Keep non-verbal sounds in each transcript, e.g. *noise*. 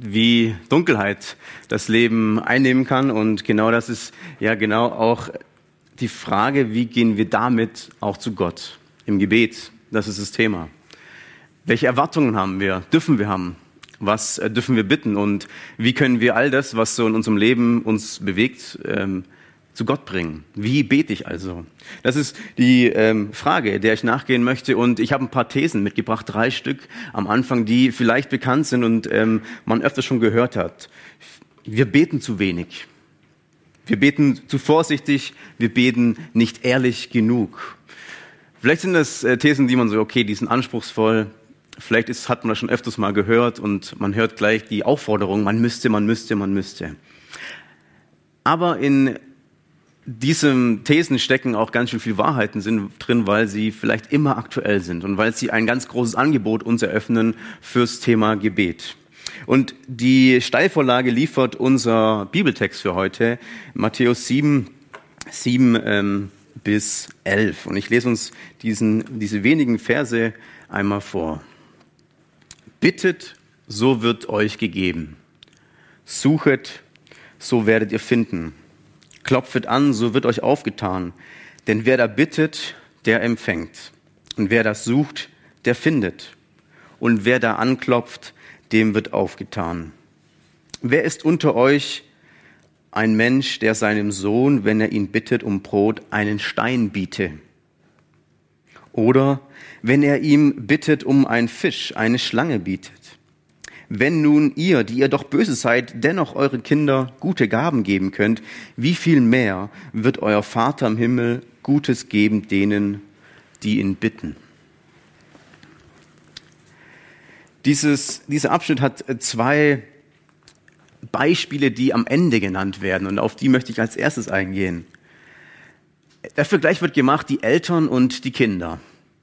wie Dunkelheit das Leben einnehmen kann. Und genau das ist ja genau auch die Frage, wie gehen wir damit auch zu Gott im Gebet? Das ist das Thema. Welche Erwartungen haben wir, dürfen wir haben? Was äh, dürfen wir bitten? Und wie können wir all das, was so in unserem Leben uns bewegt, ähm, zu Gott bringen. Wie bete ich also? Das ist die ähm, Frage, der ich nachgehen möchte. Und ich habe ein paar Thesen mitgebracht, drei Stück am Anfang, die vielleicht bekannt sind und ähm, man öfter schon gehört hat. Wir beten zu wenig. Wir beten zu vorsichtig. Wir beten nicht ehrlich genug. Vielleicht sind das äh, Thesen, die man so, okay, die sind anspruchsvoll. Vielleicht ist, hat man das schon öfters mal gehört und man hört gleich die Aufforderung, man müsste, man müsste, man müsste. Aber in diesen Thesen stecken auch ganz schön viel Wahrheiten drin, weil sie vielleicht immer aktuell sind und weil sie ein ganz großes Angebot uns eröffnen fürs Thema Gebet. Und die Steilvorlage liefert unser Bibeltext für heute, Matthäus 7, 7 ähm, bis 11. Und ich lese uns diesen, diese wenigen Verse einmal vor. Bittet, so wird euch gegeben. Suchet, so werdet ihr finden Klopfet an, so wird euch aufgetan. Denn wer da bittet, der empfängt. Und wer das sucht, der findet. Und wer da anklopft, dem wird aufgetan. Wer ist unter euch ein Mensch, der seinem Sohn, wenn er ihn bittet um Brot, einen Stein biete? Oder wenn er ihm bittet um einen Fisch, eine Schlange bietet? Wenn nun ihr, die ihr doch böse seid, dennoch eure Kinder gute Gaben geben könnt, wie viel mehr wird euer Vater im Himmel Gutes geben denen, die ihn bitten? Dieses, dieser Abschnitt hat zwei Beispiele, die am Ende genannt werden und auf die möchte ich als erstes eingehen. Der Vergleich wird gemacht, die Eltern und die Kinder.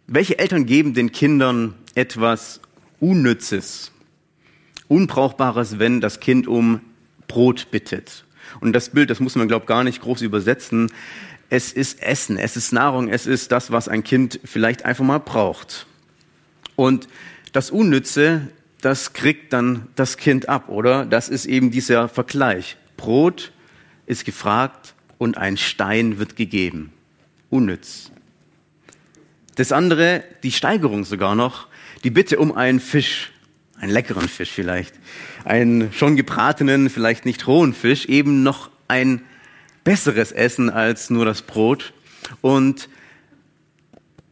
Welche Eltern geben den Kindern etwas Unnützes, Unbrauchbares, wenn das Kind um Brot bittet. Und das Bild, das muss man, glaube ich, gar nicht groß übersetzen. Es ist Essen, es ist Nahrung, es ist das, was ein Kind vielleicht einfach mal braucht. Und das Unnütze, das kriegt dann das Kind ab, oder? Das ist eben dieser Vergleich. Brot ist gefragt und ein Stein wird gegeben. Unnütz. Das andere, die Steigerung sogar noch, die Bitte um einen Fisch einen leckeren Fisch vielleicht, einen schon gebratenen, vielleicht nicht rohen Fisch, eben noch ein besseres Essen als nur das Brot. Und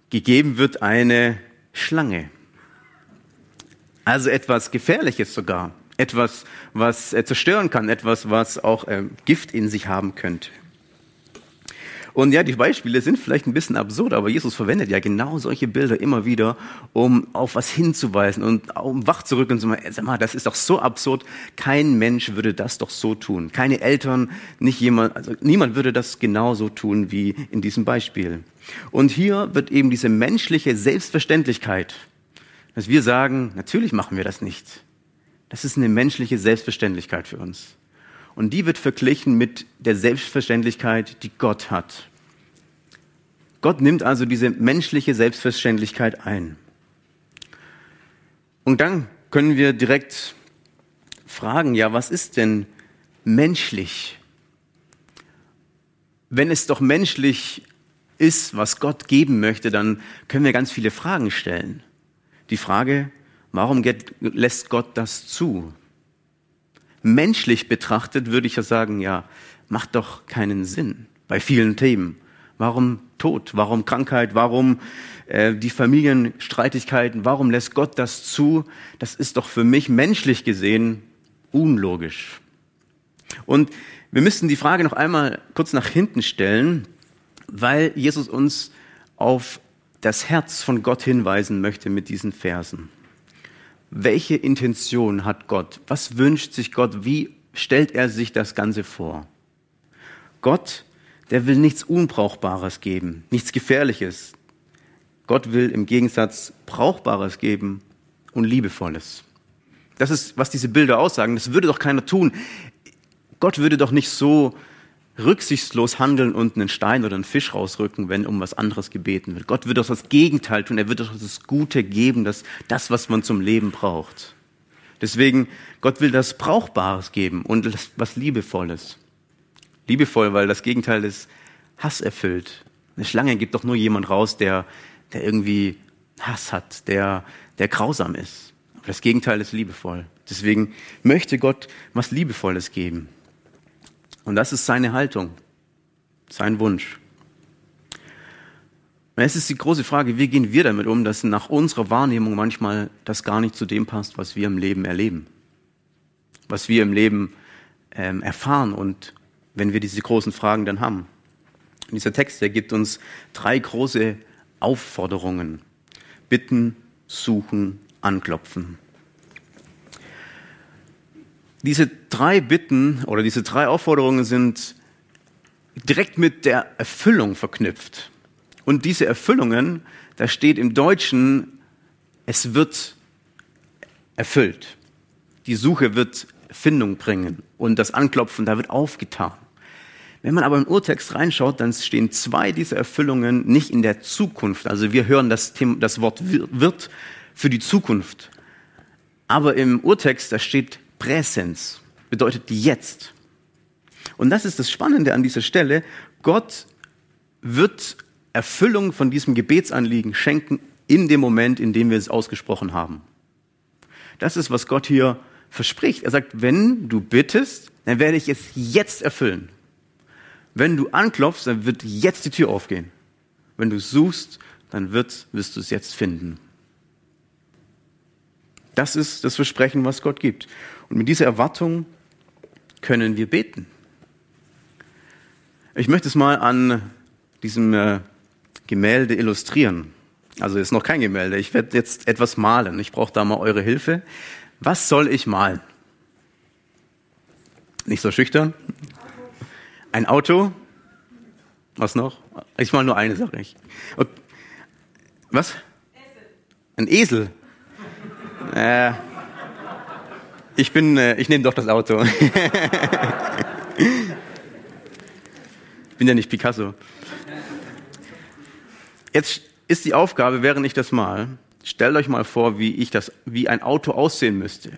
gegeben wird eine Schlange. Also etwas Gefährliches sogar, etwas, was zerstören kann, etwas, was auch äh, Gift in sich haben könnte. Und ja, die Beispiele sind vielleicht ein bisschen absurd, aber Jesus verwendet ja genau solche Bilder immer wieder, um auf was hinzuweisen und um wach zu rücken und zu sagen, sag mal, das ist doch so absurd. Kein Mensch würde das doch so tun. Keine Eltern, nicht jemand, also niemand würde das genauso tun wie in diesem Beispiel. Und hier wird eben diese menschliche Selbstverständlichkeit, dass wir sagen, natürlich machen wir das nicht. Das ist eine menschliche Selbstverständlichkeit für uns. Und die wird verglichen mit der Selbstverständlichkeit, die Gott hat. Gott nimmt also diese menschliche Selbstverständlichkeit ein. Und dann können wir direkt fragen, ja, was ist denn menschlich? Wenn es doch menschlich ist, was Gott geben möchte, dann können wir ganz viele Fragen stellen. Die Frage, warum lässt Gott das zu? Menschlich betrachtet würde ich ja sagen, ja, macht doch keinen Sinn bei vielen Themen. Warum Tod? Warum Krankheit? Warum äh, die Familienstreitigkeiten? Warum lässt Gott das zu? Das ist doch für mich menschlich gesehen unlogisch. Und wir müssen die Frage noch einmal kurz nach hinten stellen, weil Jesus uns auf das Herz von Gott hinweisen möchte mit diesen Versen. Welche Intention hat Gott? Was wünscht sich Gott? Wie stellt er sich das Ganze vor? Gott, der will nichts Unbrauchbares geben, nichts Gefährliches. Gott will im Gegensatz Brauchbares geben und Liebevolles. Das ist, was diese Bilder aussagen. Das würde doch keiner tun. Gott würde doch nicht so rücksichtslos handeln und einen Stein oder einen Fisch rausrücken, wenn um was anderes gebeten wird. Gott wird doch das Gegenteil tun. Er wird doch das Gute geben, das, das, was man zum Leben braucht. Deswegen, Gott will das Brauchbares geben und das, was Liebevolles. Liebevoll, weil das Gegenteil ist Hass erfüllt. Eine Schlange gibt doch nur jemand raus, der, der irgendwie Hass hat, der, der grausam ist. Aber das Gegenteil ist liebevoll. Deswegen möchte Gott was Liebevolles geben. Und das ist seine Haltung, sein Wunsch. Jetzt ist die große Frage, wie gehen wir damit um, dass nach unserer Wahrnehmung manchmal das gar nicht zu dem passt, was wir im Leben erleben, was wir im Leben ähm, erfahren und wenn wir diese großen Fragen dann haben. Und dieser Text, der gibt uns drei große Aufforderungen. Bitten, suchen, anklopfen. Diese drei Bitten oder diese drei Aufforderungen sind direkt mit der Erfüllung verknüpft. Und diese Erfüllungen, da steht im Deutschen, es wird erfüllt. Die Suche wird Findung bringen und das Anklopfen, da wird aufgetan. Wenn man aber im Urtext reinschaut, dann stehen zwei dieser Erfüllungen nicht in der Zukunft. Also wir hören das, Thema, das Wort wird für die Zukunft. Aber im Urtext, da steht Präsens bedeutet jetzt. Und das ist das Spannende an dieser Stelle. Gott wird Erfüllung von diesem Gebetsanliegen schenken in dem Moment, in dem wir es ausgesprochen haben. Das ist, was Gott hier verspricht. Er sagt, wenn du bittest, dann werde ich es jetzt erfüllen. Wenn du anklopfst, dann wird jetzt die Tür aufgehen. Wenn du suchst, dann wird, wirst du es jetzt finden. Das ist das Versprechen, was Gott gibt. Und mit dieser Erwartung können wir beten. Ich möchte es mal an diesem äh, Gemälde illustrieren. Also ist noch kein Gemälde. Ich werde jetzt etwas malen. Ich brauche da mal eure Hilfe. Was soll ich malen? Nicht so schüchtern. Ein Auto. Was noch? Ich mal nur eine Sache. Was? Ein Esel. Äh, ich bin, äh, ich nehme doch das Auto. *laughs* ich bin ja nicht Picasso. Jetzt ist die Aufgabe, während ich das mal, stellt euch mal vor, wie ich das, wie ein Auto aussehen müsste.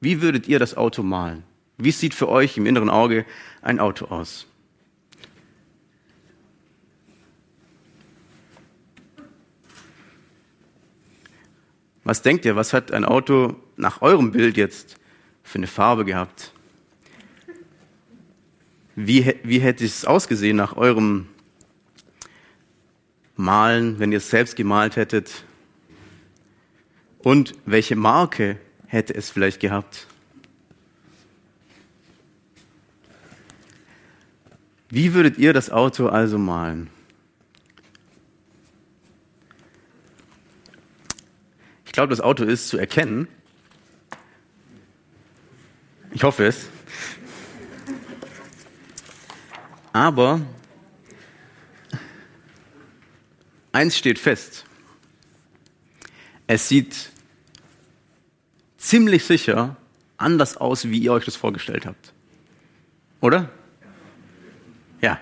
Wie würdet ihr das Auto malen? Wie sieht für euch im inneren Auge ein Auto aus? Was denkt ihr, was hat ein Auto nach eurem Bild jetzt für eine Farbe gehabt? Wie, wie hätte es ausgesehen nach eurem Malen, wenn ihr es selbst gemalt hättet? Und welche Marke hätte es vielleicht gehabt? Wie würdet ihr das Auto also malen? Ich glaube, das Auto ist zu erkennen ich hoffe es. Aber eins steht fest. Es sieht ziemlich sicher anders aus, wie ihr euch das vorgestellt habt. Oder? Ja.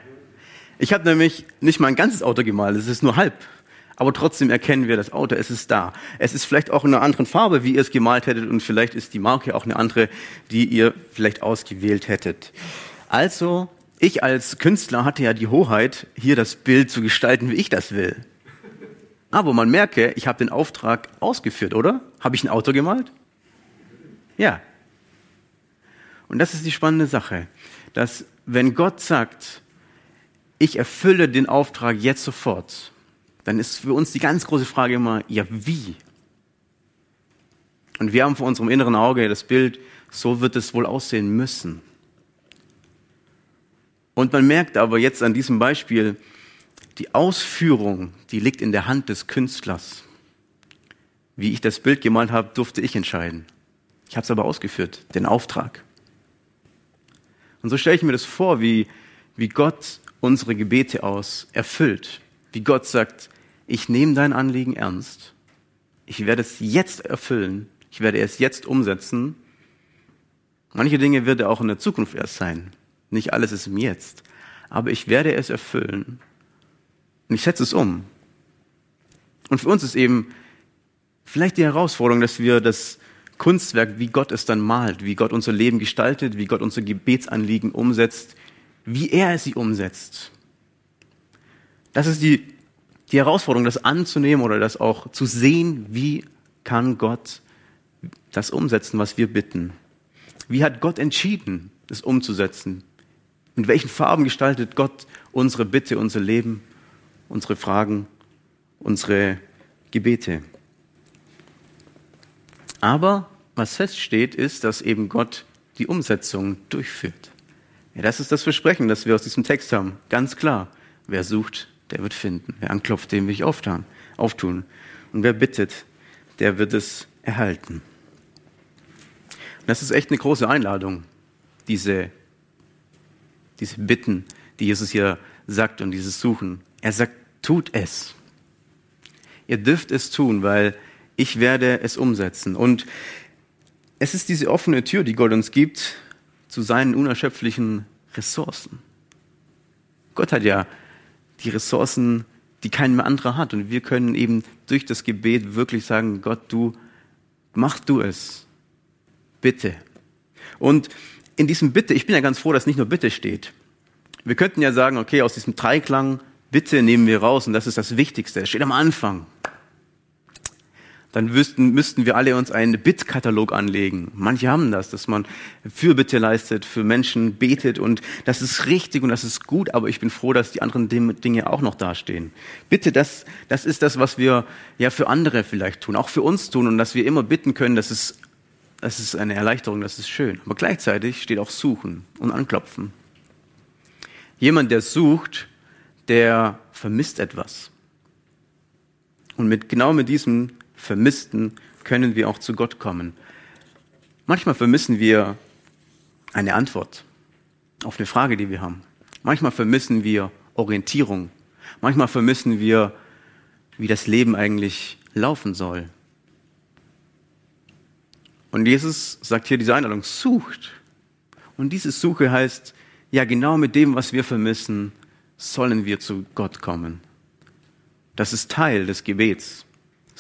Ich habe nämlich nicht mein ganzes Auto gemalt, es ist nur halb aber trotzdem erkennen wir das Auto, es ist da. Es ist vielleicht auch in einer anderen Farbe, wie ihr es gemalt hättet und vielleicht ist die Marke auch eine andere, die ihr vielleicht ausgewählt hättet. Also, ich als Künstler hatte ja die Hoheit, hier das Bild zu gestalten, wie ich das will. Aber man merke, ich habe den Auftrag ausgeführt, oder? Habe ich ein Auto gemalt? Ja. Und das ist die spannende Sache, dass wenn Gott sagt, ich erfülle den Auftrag jetzt sofort, dann ist für uns die ganz große Frage immer, ja, wie? Und wir haben vor unserem inneren Auge das Bild, so wird es wohl aussehen müssen. Und man merkt aber jetzt an diesem Beispiel, die Ausführung, die liegt in der Hand des Künstlers. Wie ich das Bild gemalt habe, durfte ich entscheiden. Ich habe es aber ausgeführt, den Auftrag. Und so stelle ich mir das vor, wie, wie Gott unsere Gebete aus erfüllt. Wie Gott sagt, ich nehme dein Anliegen ernst. Ich werde es jetzt erfüllen. Ich werde es jetzt umsetzen. Manche Dinge wird er auch in der Zukunft erst sein. Nicht alles ist im Jetzt. Aber ich werde es erfüllen. Und ich setze es um. Und für uns ist eben vielleicht die Herausforderung, dass wir das Kunstwerk, wie Gott es dann malt, wie Gott unser Leben gestaltet, wie Gott unsere Gebetsanliegen umsetzt, wie er sie umsetzt. Das ist die, die Herausforderung, das anzunehmen oder das auch zu sehen, wie kann Gott das umsetzen, was wir bitten. Wie hat Gott entschieden, es umzusetzen? In welchen Farben gestaltet Gott unsere Bitte, unser Leben, unsere Fragen, unsere Gebete? Aber was feststeht, ist, dass eben Gott die Umsetzung durchführt. Ja, das ist das Versprechen, das wir aus diesem Text haben. Ganz klar. Wer sucht, der wird finden. Wer anklopft, dem will ich auftun. auftun. Und wer bittet, der wird es erhalten. Und das ist echt eine große Einladung, diese, diese Bitten, die Jesus hier sagt und dieses Suchen. Er sagt, tut es. Ihr dürft es tun, weil ich werde es umsetzen. Und es ist diese offene Tür, die Gott uns gibt zu seinen unerschöpflichen Ressourcen. Gott hat ja die Ressourcen, die kein anderer hat. Und wir können eben durch das Gebet wirklich sagen, Gott, du, mach du es. Bitte. Und in diesem Bitte, ich bin ja ganz froh, dass nicht nur Bitte steht. Wir könnten ja sagen, okay, aus diesem Dreiklang Bitte nehmen wir raus und das ist das Wichtigste. Es steht am Anfang dann wüssten, müssten wir alle uns einen Bittkatalog anlegen. Manche haben das, dass man Fürbitte leistet, für Menschen betet und das ist richtig und das ist gut, aber ich bin froh, dass die anderen Dinge auch noch dastehen. Bitte, das, das ist das, was wir ja für andere vielleicht tun, auch für uns tun und dass wir immer bitten können, das ist, das ist eine Erleichterung, das ist schön. Aber gleichzeitig steht auch Suchen und Anklopfen. Jemand, der sucht, der vermisst etwas. Und mit, genau mit diesem Vermissten können wir auch zu Gott kommen. Manchmal vermissen wir eine Antwort auf eine Frage, die wir haben. Manchmal vermissen wir Orientierung. Manchmal vermissen wir, wie das Leben eigentlich laufen soll. Und Jesus sagt hier diese Einladung, sucht. Und diese Suche heißt, ja, genau mit dem, was wir vermissen, sollen wir zu Gott kommen. Das ist Teil des Gebets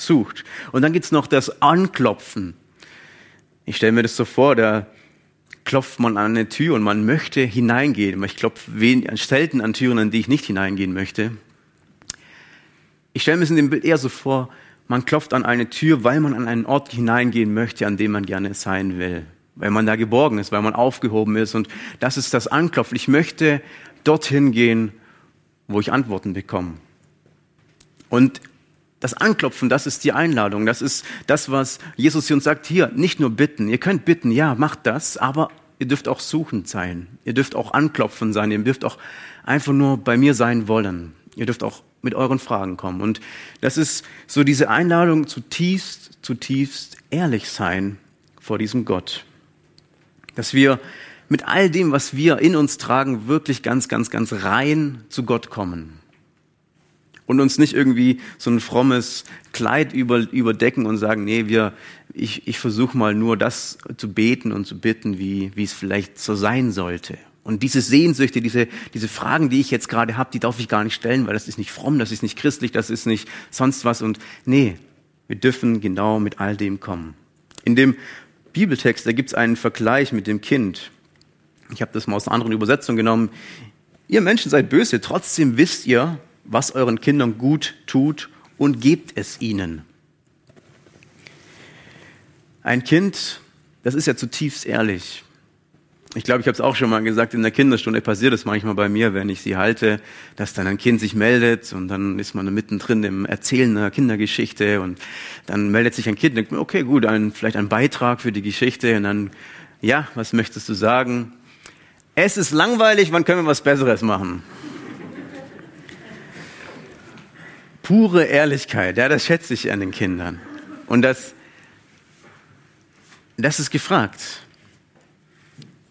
sucht. Und dann gibt's noch das Anklopfen. Ich stelle mir das so vor, da klopft man an eine Tür und man möchte hineingehen. Ich klopfe selten an Türen, an die ich nicht hineingehen möchte. Ich stelle mir es in dem Bild eher so vor, man klopft an eine Tür, weil man an einen Ort hineingehen möchte, an dem man gerne sein will. Weil man da geborgen ist, weil man aufgehoben ist. Und das ist das Anklopfen. Ich möchte dorthin gehen, wo ich Antworten bekomme. Und das Anklopfen, das ist die Einladung. Das ist das, was Jesus uns sagt. Hier, nicht nur bitten. Ihr könnt bitten, ja, macht das, aber ihr dürft auch suchend sein. Ihr dürft auch anklopfen sein. Ihr dürft auch einfach nur bei mir sein wollen. Ihr dürft auch mit euren Fragen kommen. Und das ist so diese Einladung, zutiefst, zutiefst ehrlich sein vor diesem Gott. Dass wir mit all dem, was wir in uns tragen, wirklich ganz, ganz, ganz rein zu Gott kommen und uns nicht irgendwie so ein frommes Kleid über, überdecken und sagen, nee, wir, ich, ich versuche mal nur das zu beten und zu bitten, wie, wie es vielleicht so sein sollte. Und diese Sehnsüchte, diese, diese Fragen, die ich jetzt gerade habe, die darf ich gar nicht stellen, weil das ist nicht fromm, das ist nicht christlich, das ist nicht sonst was. Und nee, wir dürfen genau mit all dem kommen. In dem Bibeltext, da gibt es einen Vergleich mit dem Kind. Ich habe das mal aus einer anderen Übersetzung genommen. Ihr Menschen seid böse, trotzdem wisst ihr, was euren Kindern gut tut und gebt es ihnen. Ein Kind, das ist ja zutiefst ehrlich. Ich glaube, ich habe es auch schon mal gesagt, in der Kinderstunde passiert es manchmal bei mir, wenn ich sie halte, dass dann ein Kind sich meldet und dann ist man mittendrin im Erzählen einer Kindergeschichte und dann meldet sich ein Kind und denkt, okay, gut, ein, vielleicht ein Beitrag für die Geschichte und dann, ja, was möchtest du sagen? Es ist langweilig, wann können wir was Besseres machen? Pure Ehrlichkeit, ja, das schätze ich an den Kindern. Und das, das ist gefragt.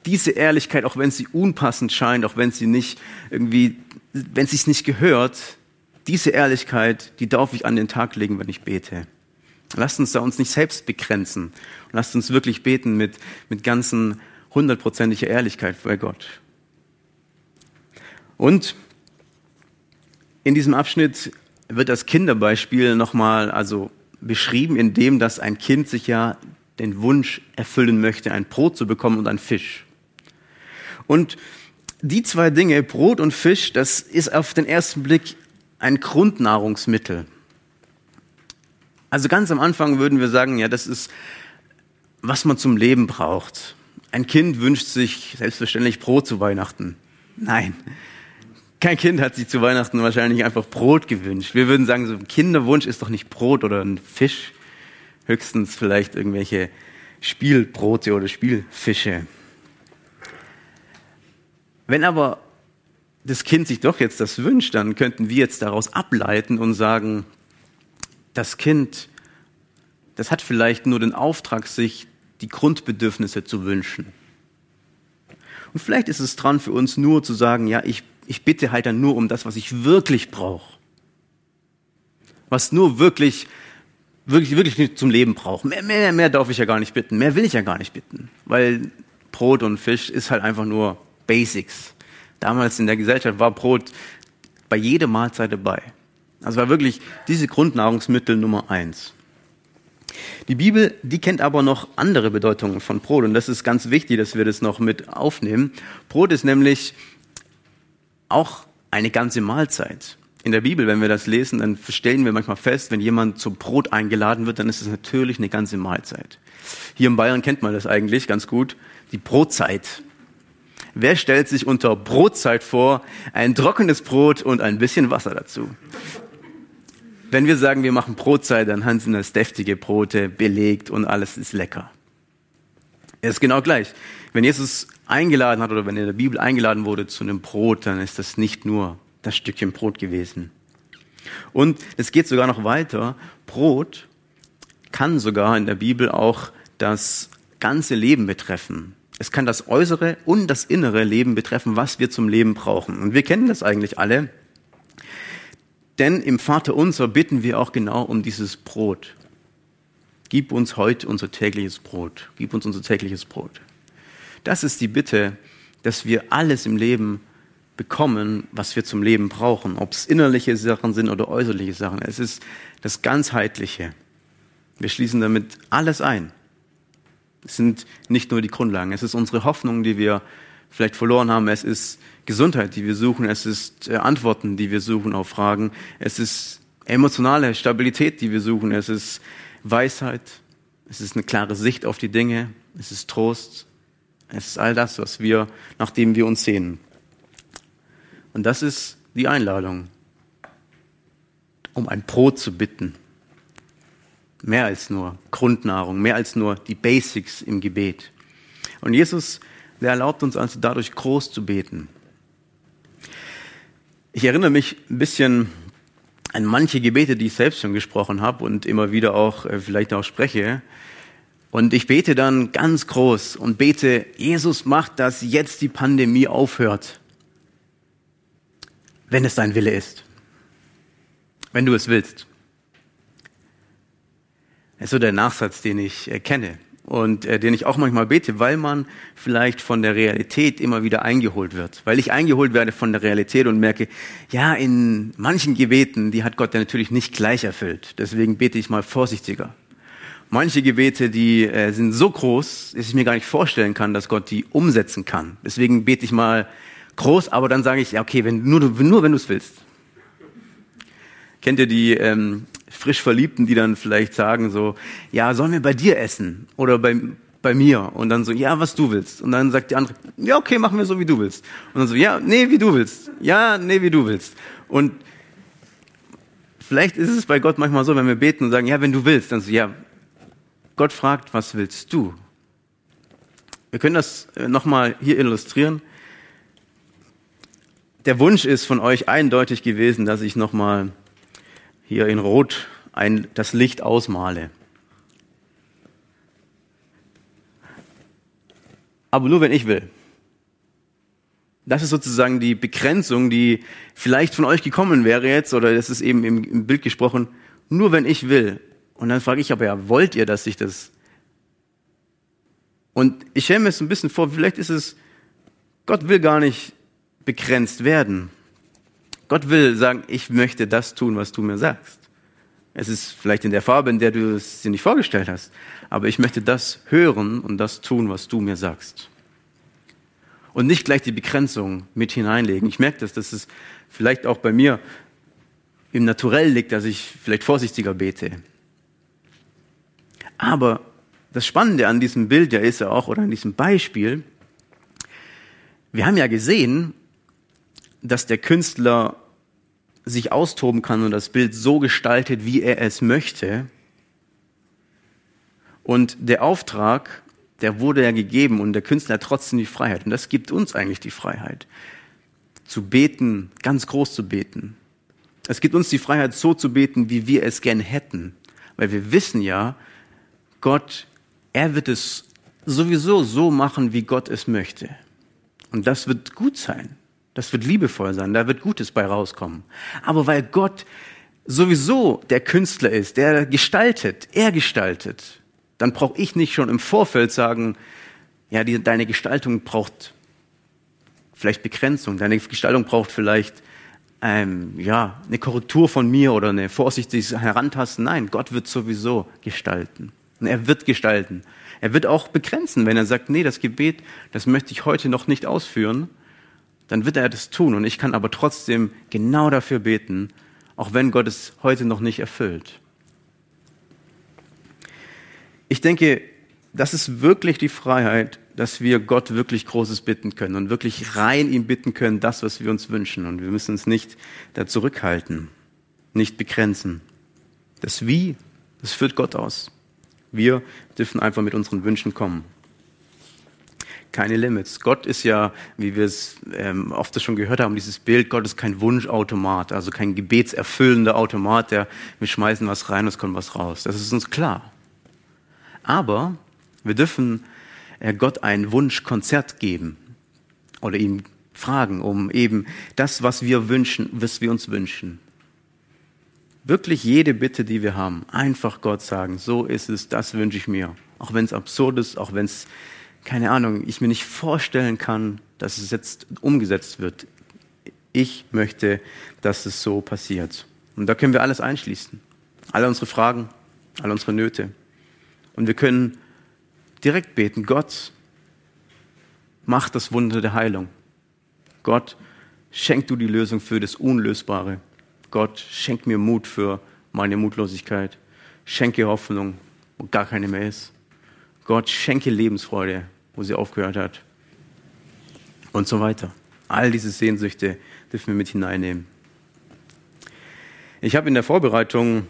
Diese Ehrlichkeit, auch wenn sie unpassend scheint, auch wenn sie nicht irgendwie, wenn sie es nicht gehört, diese Ehrlichkeit, die darf ich an den Tag legen, wenn ich bete. Lasst uns da uns nicht selbst begrenzen. Und lasst uns wirklich beten mit, mit ganzen hundertprozentiger Ehrlichkeit bei Gott. Und in diesem Abschnitt wird das Kinderbeispiel nochmal also beschrieben, in dem, dass ein Kind sich ja den Wunsch erfüllen möchte, ein Brot zu bekommen und ein Fisch. Und die zwei Dinge, Brot und Fisch, das ist auf den ersten Blick ein Grundnahrungsmittel. Also ganz am Anfang würden wir sagen, ja, das ist, was man zum Leben braucht. Ein Kind wünscht sich selbstverständlich Brot zu Weihnachten. Nein, kein Kind hat sich zu Weihnachten wahrscheinlich einfach Brot gewünscht. Wir würden sagen, so ein Kinderwunsch ist doch nicht Brot oder ein Fisch, höchstens vielleicht irgendwelche Spielbrote oder Spielfische. Wenn aber das Kind sich doch jetzt das wünscht, dann könnten wir jetzt daraus ableiten und sagen, das Kind, das hat vielleicht nur den Auftrag, sich die Grundbedürfnisse zu wünschen. Und vielleicht ist es dran für uns nur zu sagen, ja, ich, ich bitte halt dann nur um das, was ich wirklich brauche. Was nur wirklich, wirklich, wirklich zum Leben brauche. Mehr, mehr, mehr darf ich ja gar nicht bitten. Mehr will ich ja gar nicht bitten. Weil Brot und Fisch ist halt einfach nur Basics. Damals in der Gesellschaft war Brot bei jeder Mahlzeit dabei. Also war wirklich diese Grundnahrungsmittel Nummer eins. Die Bibel, die kennt aber noch andere Bedeutungen von Brot und das ist ganz wichtig, dass wir das noch mit aufnehmen. Brot ist nämlich auch eine ganze Mahlzeit. In der Bibel, wenn wir das lesen, dann stellen wir manchmal fest, wenn jemand zum Brot eingeladen wird, dann ist es natürlich eine ganze Mahlzeit. Hier in Bayern kennt man das eigentlich ganz gut, die Brotzeit. Wer stellt sich unter Brotzeit vor? Ein trockenes Brot und ein bisschen Wasser dazu. Wenn wir sagen, wir machen Brotzeit, dann sind das deftige Brote, belegt und alles ist lecker. Es ist genau gleich. Wenn Jesus eingeladen hat oder wenn in der Bibel eingeladen wurde zu einem Brot, dann ist das nicht nur das Stückchen Brot gewesen. Und es geht sogar noch weiter. Brot kann sogar in der Bibel auch das ganze Leben betreffen. Es kann das äußere und das innere Leben betreffen, was wir zum Leben brauchen. Und wir kennen das eigentlich alle. Denn im Vater unser bitten wir auch genau um dieses Brot. Gib uns heute unser tägliches Brot. Gib uns unser tägliches Brot. Das ist die Bitte, dass wir alles im Leben bekommen, was wir zum Leben brauchen. Ob es innerliche Sachen sind oder äußerliche Sachen. Es ist das Ganzheitliche. Wir schließen damit alles ein. Es sind nicht nur die Grundlagen. Es ist unsere Hoffnung, die wir vielleicht verloren haben. Es ist Gesundheit, die wir suchen. Es ist äh, Antworten, die wir suchen auf Fragen. Es ist emotionale Stabilität, die wir suchen. Es ist Weisheit. Es ist eine klare Sicht auf die Dinge. Es ist Trost. Es ist all das, was wir, nachdem wir uns sehnen. Und das ist die Einladung, um ein Brot zu bitten. Mehr als nur Grundnahrung, mehr als nur die Basics im Gebet. Und Jesus, der erlaubt uns also dadurch groß zu beten. Ich erinnere mich ein bisschen an manche Gebete, die ich selbst schon gesprochen habe und immer wieder auch äh, vielleicht auch spreche. Und ich bete dann ganz groß und bete, Jesus macht, dass jetzt die Pandemie aufhört, wenn es dein Wille ist, wenn du es willst. Das ist so der Nachsatz, den ich äh, kenne und äh, den ich auch manchmal bete, weil man vielleicht von der Realität immer wieder eingeholt wird. Weil ich eingeholt werde von der Realität und merke, ja, in manchen Gebeten, die hat Gott ja natürlich nicht gleich erfüllt. Deswegen bete ich mal vorsichtiger. Manche Gebete, die äh, sind so groß, dass ich mir gar nicht vorstellen kann, dass Gott die umsetzen kann. Deswegen bete ich mal groß, aber dann sage ich, ja, okay, wenn, nur, nur wenn du es willst. Kennt ihr die ähm, frisch Verliebten, die dann vielleicht sagen so, ja, sollen wir bei dir essen oder bei, bei mir? Und dann so, ja, was du willst. Und dann sagt die andere, ja, okay, machen wir so, wie du willst. Und dann so, ja, nee, wie du willst. Ja, nee, wie du willst. Und vielleicht ist es bei Gott manchmal so, wenn wir beten und sagen, ja, wenn du willst, dann so, ja, Gott fragt, was willst du? Wir können das äh, nochmal hier illustrieren. Der Wunsch ist von euch eindeutig gewesen, dass ich nochmal hier in Rot ein, das Licht ausmale. Aber nur wenn ich will. Das ist sozusagen die Begrenzung, die vielleicht von euch gekommen wäre jetzt, oder das ist eben im, Bild gesprochen, nur wenn ich will. Und dann frage ich aber ja, wollt ihr, dass ich das? Und ich stelle mir es ein bisschen vor, vielleicht ist es, Gott will gar nicht begrenzt werden. Gott will sagen, ich möchte das tun, was du mir sagst. Es ist vielleicht in der Farbe, in der du es dir nicht vorgestellt hast. Aber ich möchte das hören und das tun, was du mir sagst. Und nicht gleich die Begrenzung mit hineinlegen. Ich merke das, dass es vielleicht auch bei mir im Naturell liegt, dass ich vielleicht vorsichtiger bete. Aber das Spannende an diesem Bild ja ist ja auch, oder an diesem Beispiel, wir haben ja gesehen, dass der Künstler sich austoben kann und das Bild so gestaltet, wie er es möchte. Und der Auftrag, der wurde ja gegeben und der Künstler hat trotzdem die Freiheit. Und das gibt uns eigentlich die Freiheit, zu beten, ganz groß zu beten. Es gibt uns die Freiheit, so zu beten, wie wir es gern hätten. Weil wir wissen ja, Gott, er wird es sowieso so machen, wie Gott es möchte. Und das wird gut sein. Das wird liebevoll sein, da wird Gutes bei rauskommen. Aber weil Gott sowieso der Künstler ist, der gestaltet, er gestaltet, dann brauche ich nicht schon im Vorfeld sagen, ja, die, deine Gestaltung braucht vielleicht Begrenzung, deine Gestaltung braucht vielleicht ähm, ja, eine Korrektur von mir oder eine vorsichtige Herantasten. Nein, Gott wird sowieso gestalten. Und er wird gestalten. Er wird auch begrenzen, wenn er sagt, nee, das Gebet, das möchte ich heute noch nicht ausführen, dann wird er das tun. Und ich kann aber trotzdem genau dafür beten, auch wenn Gott es heute noch nicht erfüllt. Ich denke, das ist wirklich die Freiheit, dass wir Gott wirklich Großes bitten können und wirklich rein ihm bitten können, das, was wir uns wünschen. Und wir müssen uns nicht da zurückhalten, nicht begrenzen. Das Wie, das führt Gott aus. Wir dürfen einfach mit unseren Wünschen kommen keine Limits. Gott ist ja, wie wir es ähm, oft schon gehört haben, dieses Bild, Gott ist kein Wunschautomat, also kein gebetserfüllender Automat, der wir schmeißen was rein, es kommt was raus. Das ist uns klar. Aber wir dürfen äh, Gott ein Wunschkonzert geben oder ihm fragen, um eben das, was wir wünschen, was wir uns wünschen. Wirklich jede Bitte, die wir haben, einfach Gott sagen, so ist es, das wünsche ich mir. Auch wenn es absurd ist, auch wenn es keine Ahnung, ich mir nicht vorstellen kann, dass es jetzt umgesetzt wird. Ich möchte, dass es so passiert. Und da können wir alles einschließen. Alle unsere Fragen, alle unsere Nöte. Und wir können direkt beten, Gott, mach das Wunder der Heilung. Gott, schenk du die Lösung für das Unlösbare. Gott, schenk mir Mut für meine Mutlosigkeit. Schenke Hoffnung, wo gar keine mehr ist. Gott schenke Lebensfreude, wo sie aufgehört hat. Und so weiter. All diese Sehnsüchte dürfen wir mit hineinnehmen. Ich habe in der Vorbereitung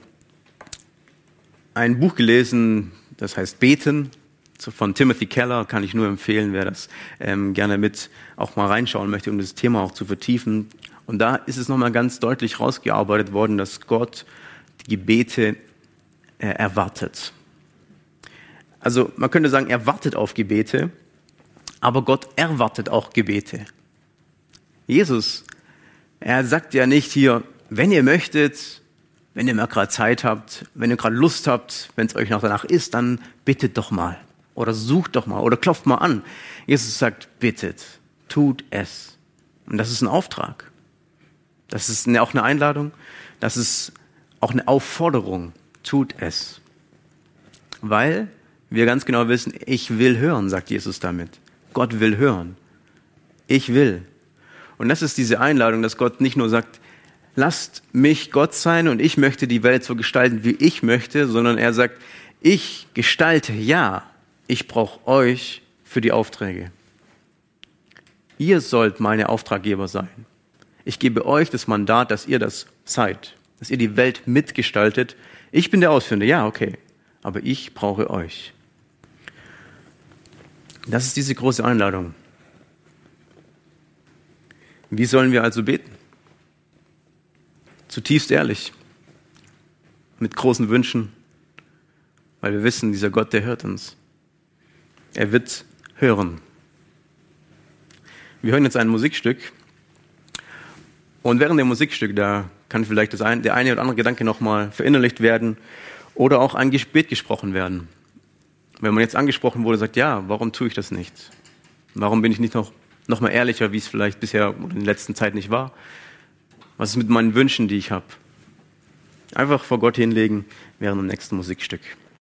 ein Buch gelesen, das heißt Beten, von Timothy Keller, kann ich nur empfehlen, wer das ähm, gerne mit auch mal reinschauen möchte, um das Thema auch zu vertiefen. Und da ist es nochmal ganz deutlich rausgearbeitet worden, dass Gott die Gebete äh, erwartet. Also man könnte sagen, er wartet auf Gebete, aber Gott erwartet auch Gebete. Jesus, er sagt ja nicht hier, wenn ihr möchtet, wenn ihr mal gerade Zeit habt, wenn ihr gerade Lust habt, wenn es euch noch danach ist, dann bittet doch mal oder sucht doch mal oder klopft mal an. Jesus sagt, bittet, tut es. Und das ist ein Auftrag. Das ist auch eine Einladung. Das ist auch eine Aufforderung. Tut es. Weil wir ganz genau wissen, ich will hören, sagt Jesus damit. Gott will hören. Ich will. Und das ist diese Einladung, dass Gott nicht nur sagt, lasst mich Gott sein und ich möchte die Welt so gestalten, wie ich möchte, sondern er sagt, ich gestalte ja, ich brauche euch für die Aufträge. Ihr sollt meine Auftraggeber sein. Ich gebe euch das Mandat, dass ihr das seid, dass ihr die Welt mitgestaltet. Ich bin der Ausführende, ja, okay, aber ich brauche euch. Das ist diese große Einladung. Wie sollen wir also beten? Zutiefst ehrlich, mit großen Wünschen, weil wir wissen, dieser Gott, der hört uns. Er wird hören. Wir hören jetzt ein Musikstück. Und während dem Musikstück, da kann vielleicht das ein, der eine oder andere Gedanke nochmal verinnerlicht werden oder auch ein gesprochen werden. Wenn man jetzt angesprochen wurde, sagt, ja, warum tue ich das nicht? Warum bin ich nicht noch, noch mal ehrlicher, wie es vielleicht bisher in der letzten Zeit nicht war? Was ist mit meinen Wünschen, die ich habe? Einfach vor Gott hinlegen während dem nächsten Musikstück.